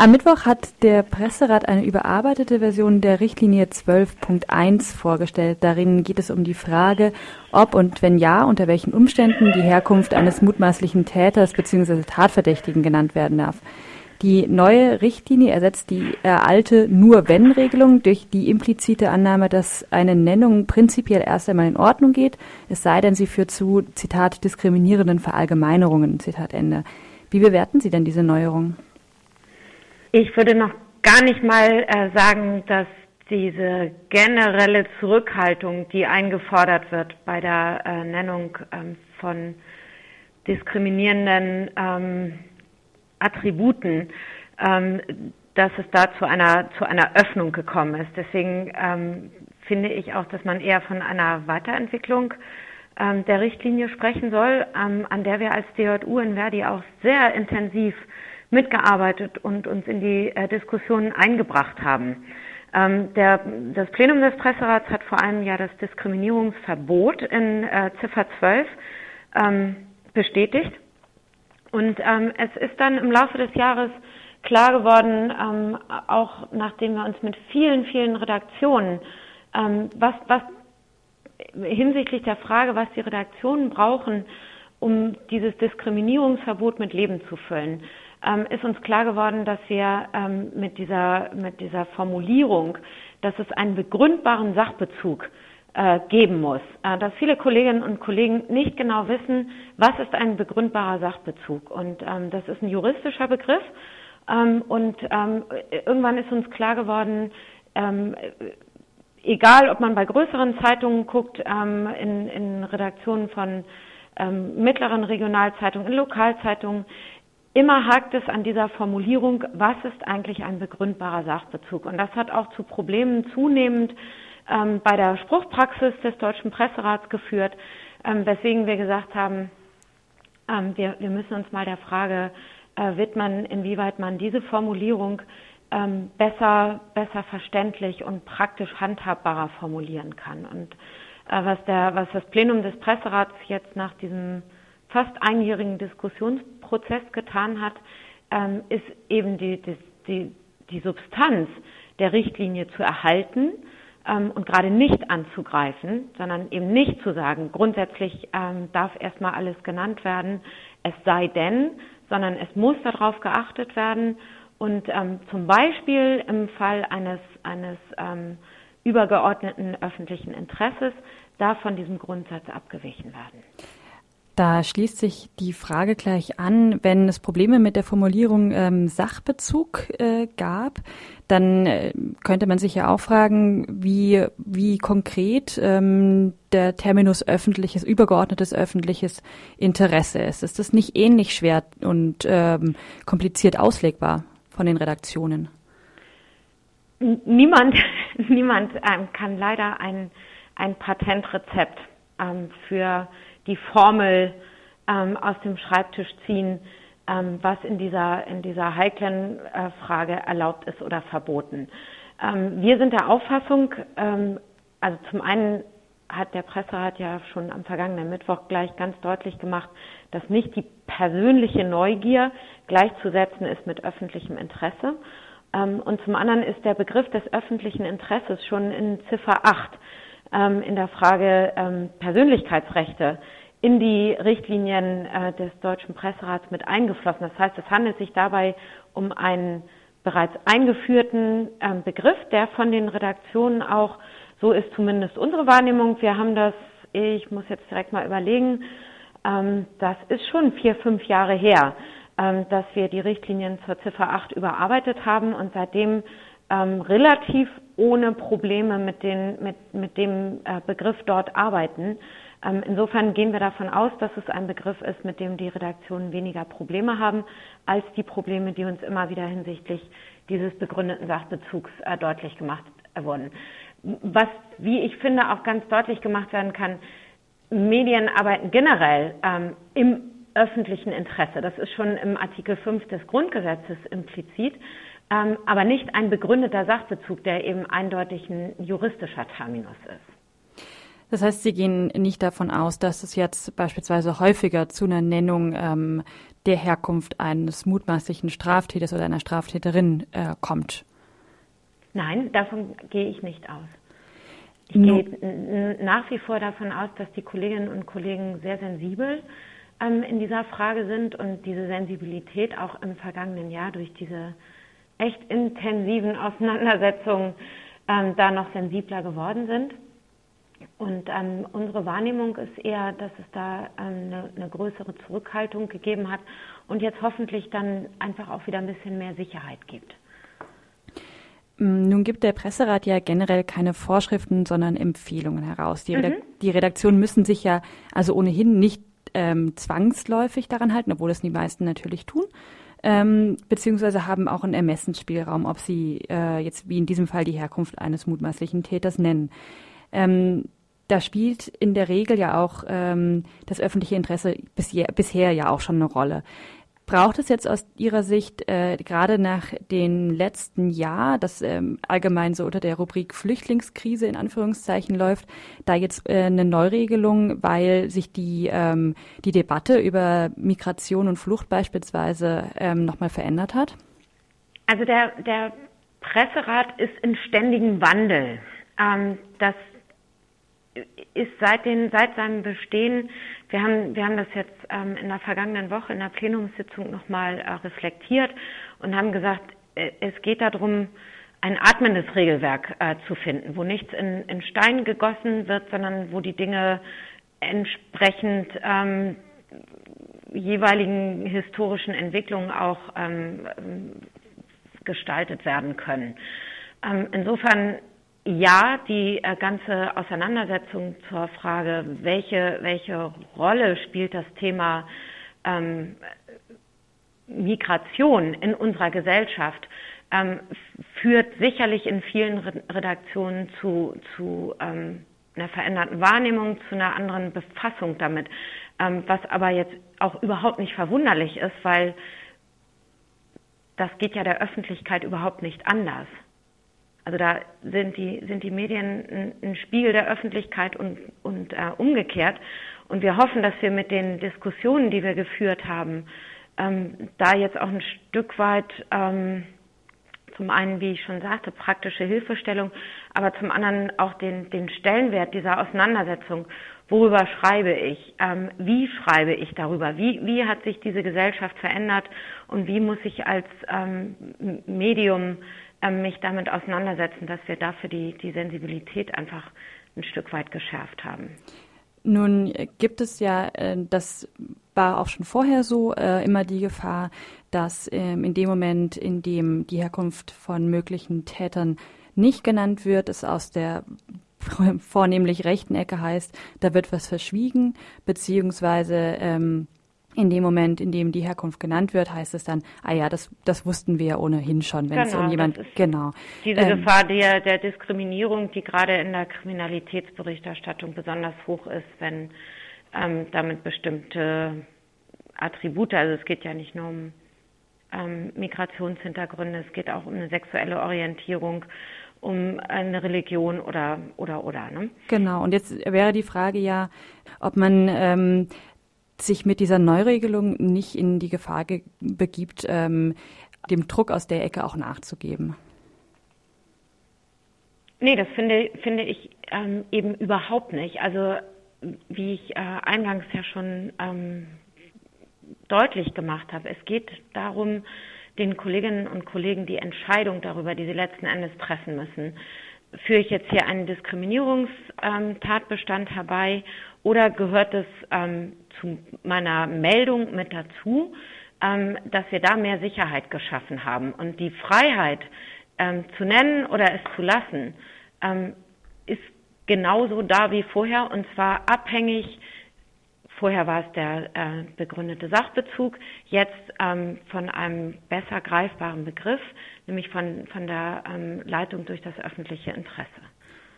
Am Mittwoch hat der Presserat eine überarbeitete Version der Richtlinie 12.1 vorgestellt. Darin geht es um die Frage, ob und wenn ja, unter welchen Umständen die Herkunft eines mutmaßlichen Täters bzw. Tatverdächtigen genannt werden darf. Die neue Richtlinie ersetzt die äh, alte Nur-Wenn-Regelung durch die implizite Annahme, dass eine Nennung prinzipiell erst einmal in Ordnung geht, es sei denn, sie führt zu, Zitat, diskriminierenden Verallgemeinerungen, Zitat Ende. Wie bewerten Sie denn diese Neuerung? Ich würde noch gar nicht mal äh, sagen, dass diese generelle Zurückhaltung, die eingefordert wird bei der äh, Nennung ähm, von diskriminierenden ähm, Attributen, ähm, dass es da zu einer, zu einer Öffnung gekommen ist. Deswegen ähm, finde ich auch, dass man eher von einer Weiterentwicklung ähm, der Richtlinie sprechen soll, ähm, an der wir als DJU in Verdi auch sehr intensiv mitgearbeitet und uns in die äh, Diskussionen eingebracht haben. Ähm, der, das Plenum des Presserats hat vor einem Jahr das Diskriminierungsverbot in äh, Ziffer 12 ähm, bestätigt. Und ähm, es ist dann im Laufe des Jahres klar geworden, ähm, auch nachdem wir uns mit vielen, vielen Redaktionen, ähm, was, was hinsichtlich der Frage, was die Redaktionen brauchen, um dieses Diskriminierungsverbot mit Leben zu füllen, ähm, ist uns klar geworden, dass wir ähm, mit, dieser, mit dieser Formulierung, dass es einen begründbaren Sachbezug äh, geben muss. Äh, dass viele Kolleginnen und Kollegen nicht genau wissen, was ist ein begründbarer Sachbezug. Und ähm, das ist ein juristischer Begriff. Ähm, und ähm, irgendwann ist uns klar geworden, ähm, egal ob man bei größeren Zeitungen guckt, in, in Redaktionen von mittleren Regionalzeitungen, in Lokalzeitungen, Immer hakt es an dieser Formulierung, was ist eigentlich ein begründbarer Sachbezug? Und das hat auch zu Problemen zunehmend ähm, bei der Spruchpraxis des Deutschen Presserats geführt, ähm, weswegen wir gesagt haben, ähm, wir, wir, müssen uns mal der Frage äh, widmen, inwieweit man diese Formulierung ähm, besser, besser verständlich und praktisch handhabbarer formulieren kann. Und äh, was, der, was das Plenum des Presserats jetzt nach diesem fast einjährigen Diskussionsprozess getan hat, ähm, ist eben die, die, die, die Substanz der Richtlinie zu erhalten ähm, und gerade nicht anzugreifen, sondern eben nicht zu sagen, grundsätzlich ähm, darf erstmal alles genannt werden, es sei denn, sondern es muss darauf geachtet werden und ähm, zum Beispiel im Fall eines, eines ähm, übergeordneten öffentlichen Interesses darf von diesem Grundsatz abgewichen werden. Da schließt sich die Frage gleich an, wenn es Probleme mit der Formulierung ähm, Sachbezug äh, gab, dann äh, könnte man sich ja auch fragen, wie, wie konkret ähm, der Terminus öffentliches, übergeordnetes öffentliches Interesse ist. Ist das nicht ähnlich schwer und ähm, kompliziert auslegbar von den Redaktionen? Niemand, niemand ähm, kann leider ein, ein Patentrezept ähm, für die Formel ähm, aus dem Schreibtisch ziehen, ähm, was in dieser, in dieser heiklen äh, Frage erlaubt ist oder verboten. Ähm, wir sind der Auffassung, ähm, also zum einen hat der Presserat ja schon am vergangenen Mittwoch gleich ganz deutlich gemacht, dass nicht die persönliche Neugier gleichzusetzen ist mit öffentlichem Interesse. Ähm, und zum anderen ist der Begriff des öffentlichen Interesses schon in Ziffer 8 ähm, in der Frage ähm, Persönlichkeitsrechte in die Richtlinien äh, des Deutschen Presserats mit eingeflossen. Das heißt, es handelt sich dabei um einen bereits eingeführten äh, Begriff, der von den Redaktionen auch, so ist zumindest unsere Wahrnehmung, wir haben das, ich muss jetzt direkt mal überlegen, ähm, das ist schon vier, fünf Jahre her, ähm, dass wir die Richtlinien zur Ziffer 8 überarbeitet haben und seitdem ähm, relativ ohne Probleme mit, den, mit, mit dem äh, Begriff dort arbeiten. Ähm, insofern gehen wir davon aus, dass es ein Begriff ist, mit dem die Redaktionen weniger Probleme haben, als die Probleme, die uns immer wieder hinsichtlich dieses begründeten Sachbezugs äh, deutlich gemacht äh, wurden. Was, wie ich finde, auch ganz deutlich gemacht werden kann, Medien arbeiten generell ähm, im öffentlichen Interesse. Das ist schon im Artikel 5 des Grundgesetzes implizit, ähm, aber nicht ein begründeter Sachbezug, der eben eindeutig ein juristischer Terminus ist. Das heißt, Sie gehen nicht davon aus, dass es jetzt beispielsweise häufiger zu einer Nennung ähm, der Herkunft eines mutmaßlichen Straftäters oder einer Straftäterin äh, kommt? Nein, davon gehe ich nicht aus. Ich no. gehe nach wie vor davon aus, dass die Kolleginnen und Kollegen sehr sensibel ähm, in dieser Frage sind und diese Sensibilität auch im vergangenen Jahr durch diese echt intensiven Auseinandersetzungen ähm, da noch sensibler geworden sind. Und ähm, unsere Wahrnehmung ist eher, dass es da ähm, eine, eine, größere Zurückhaltung gegeben hat und jetzt hoffentlich dann einfach auch wieder ein bisschen mehr Sicherheit gibt. Mm, nun gibt der Presserat ja generell keine Vorschriften, sondern Empfehlungen heraus. Die, Redak mhm. die Redaktionen müssen sich ja also ohnehin nicht ähm, zwangsläufig daran halten, obwohl das die meisten natürlich tun, ähm, beziehungsweise haben auch einen Ermessensspielraum, ob sie äh, jetzt wie in diesem Fall die Herkunft eines mutmaßlichen Täters nennen. Ähm, da spielt in der Regel ja auch ähm, das öffentliche Interesse bisher, bisher ja auch schon eine Rolle. Braucht es jetzt aus Ihrer Sicht äh, gerade nach dem letzten Jahr, das ähm, allgemein so unter der Rubrik Flüchtlingskrise in Anführungszeichen läuft, da jetzt äh, eine Neuregelung, weil sich die, ähm, die Debatte über Migration und Flucht beispielsweise ähm, nochmal verändert hat? Also der, der Presserat ist in ständigem Wandel. Ähm, das ist seit, den, seit seinem Bestehen, wir haben, wir haben das jetzt ähm, in der vergangenen Woche in der Plenumssitzung nochmal äh, reflektiert und haben gesagt, äh, es geht darum, ein atmendes Regelwerk äh, zu finden, wo nichts in, in Stein gegossen wird, sondern wo die Dinge entsprechend ähm, jeweiligen historischen Entwicklungen auch ähm, gestaltet werden können. Ähm, insofern ja, die äh, ganze Auseinandersetzung zur Frage, welche, welche Rolle spielt das Thema ähm, Migration in unserer Gesellschaft, ähm, führt sicherlich in vielen Redaktionen zu, zu ähm, einer veränderten Wahrnehmung, zu einer anderen Befassung damit, ähm, was aber jetzt auch überhaupt nicht verwunderlich ist, weil das geht ja der Öffentlichkeit überhaupt nicht anders. Also da sind die, sind die Medien ein, ein Spiegel der Öffentlichkeit und, und äh, umgekehrt. Und wir hoffen, dass wir mit den Diskussionen, die wir geführt haben, ähm, da jetzt auch ein Stück weit ähm, zum einen, wie ich schon sagte, praktische Hilfestellung, aber zum anderen auch den, den Stellenwert dieser Auseinandersetzung. Worüber schreibe ich? Ähm, wie schreibe ich darüber? Wie, wie hat sich diese Gesellschaft verändert und wie muss ich als ähm, Medium mich damit auseinandersetzen, dass wir dafür die, die Sensibilität einfach ein Stück weit geschärft haben. Nun gibt es ja, äh, das war auch schon vorher so, äh, immer die Gefahr, dass ähm, in dem Moment, in dem die Herkunft von möglichen Tätern nicht genannt wird, es aus der vornehmlich rechten Ecke heißt, da wird was verschwiegen, beziehungsweise ähm, in dem Moment, in dem die Herkunft genannt wird, heißt es dann, ah ja, das, das wussten wir ja ohnehin schon, wenn genau, es um jemand, genau. Diese ähm, Gefahr der, der Diskriminierung, die gerade in der Kriminalitätsberichterstattung besonders hoch ist, wenn ähm, damit bestimmte Attribute, also es geht ja nicht nur um ähm, Migrationshintergründe, es geht auch um eine sexuelle Orientierung, um eine Religion oder oder oder. Ne? Genau. Und jetzt wäre die Frage ja, ob man ähm, sich mit dieser Neuregelung nicht in die Gefahr begibt, ähm, dem Druck aus der Ecke auch nachzugeben? Nee, das finde, finde ich ähm, eben überhaupt nicht. Also wie ich äh, eingangs ja schon ähm, deutlich gemacht habe, es geht darum, den Kolleginnen und Kollegen die Entscheidung darüber, die sie letzten Endes treffen müssen, führe ich jetzt hier einen Diskriminierungstatbestand herbei oder gehört es ähm, zu meiner Meldung mit dazu, ähm, dass wir da mehr Sicherheit geschaffen haben. Und die Freiheit ähm, zu nennen oder es zu lassen, ähm, ist genauso da wie vorher und zwar abhängig, vorher war es der äh, begründete Sachbezug, jetzt ähm, von einem besser greifbaren Begriff, nämlich von, von der ähm, Leitung durch das öffentliche Interesse.